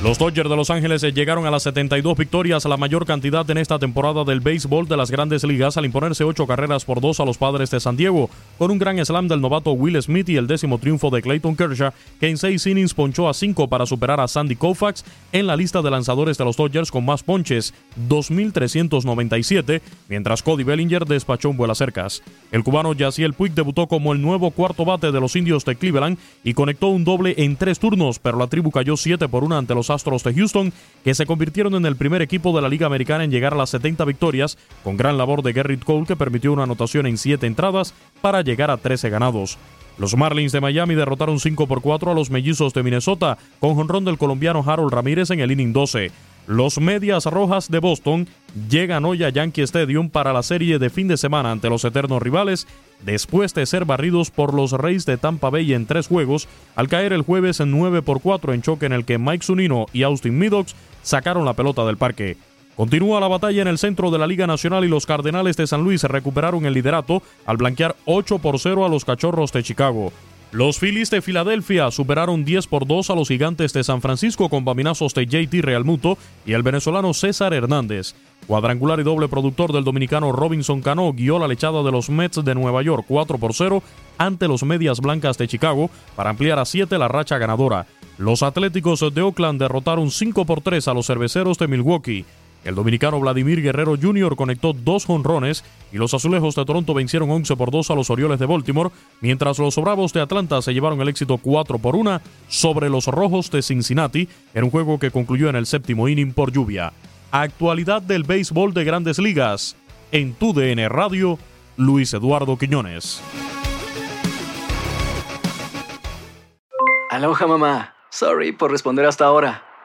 Los Dodgers de Los Ángeles llegaron a las 72 victorias, la mayor cantidad en esta temporada del béisbol de las grandes ligas, al imponerse 8 carreras por 2 a los padres de San Diego, con un gran slam del novato Will Smith y el décimo triunfo de Clayton Kershaw, que en 6 innings ponchó a 5 para superar a Sandy Koufax en la lista de lanzadores de los Dodgers con más ponches, 2.397, mientras Cody Bellinger despachó un vuelo cercas. El cubano Yaciel Puig debutó como el nuevo cuarto bate de los indios de Cleveland y conectó un doble en tres turnos, pero la tribu cayó 7 por 1 ante los Astros de Houston, que se convirtieron en el primer equipo de la Liga Americana en llegar a las 70 victorias, con gran labor de Garrett Cole que permitió una anotación en 7 entradas para llegar a 13 ganados. Los Marlins de Miami derrotaron 5 por 4 a los Mellizos de Minnesota, con jonrón del colombiano Harold Ramírez en el inning 12. Los Medias Rojas de Boston llegan hoy a Yankee Stadium para la serie de fin de semana ante los eternos rivales, después de ser barridos por los Reyes de Tampa Bay en tres juegos, al caer el jueves en 9 por 4 en choque en el que Mike Zunino y Austin Meadows sacaron la pelota del parque. Continúa la batalla en el centro de la Liga Nacional y los Cardenales de San Luis recuperaron el liderato al blanquear 8 por 0 a los Cachorros de Chicago. Los Phillies de Filadelfia superaron 10 por 2 a los Gigantes de San Francisco con baminazos de JT Realmuto y el venezolano César Hernández. Cuadrangular y doble productor del dominicano Robinson Cano guió la lechada de los Mets de Nueva York 4 por 0 ante los Medias Blancas de Chicago para ampliar a 7 la racha ganadora. Los Atléticos de Oakland derrotaron 5 por 3 a los Cerveceros de Milwaukee. El dominicano Vladimir Guerrero Jr. conectó dos jonrones y los Azulejos de Toronto vencieron 11 por 2 a los Orioles de Baltimore, mientras los Bravos de Atlanta se llevaron el éxito 4 por 1 sobre los Rojos de Cincinnati en un juego que concluyó en el séptimo inning por lluvia. Actualidad del béisbol de grandes ligas. En tu DN Radio, Luis Eduardo Quiñones. Aloha mamá. Sorry por responder hasta ahora.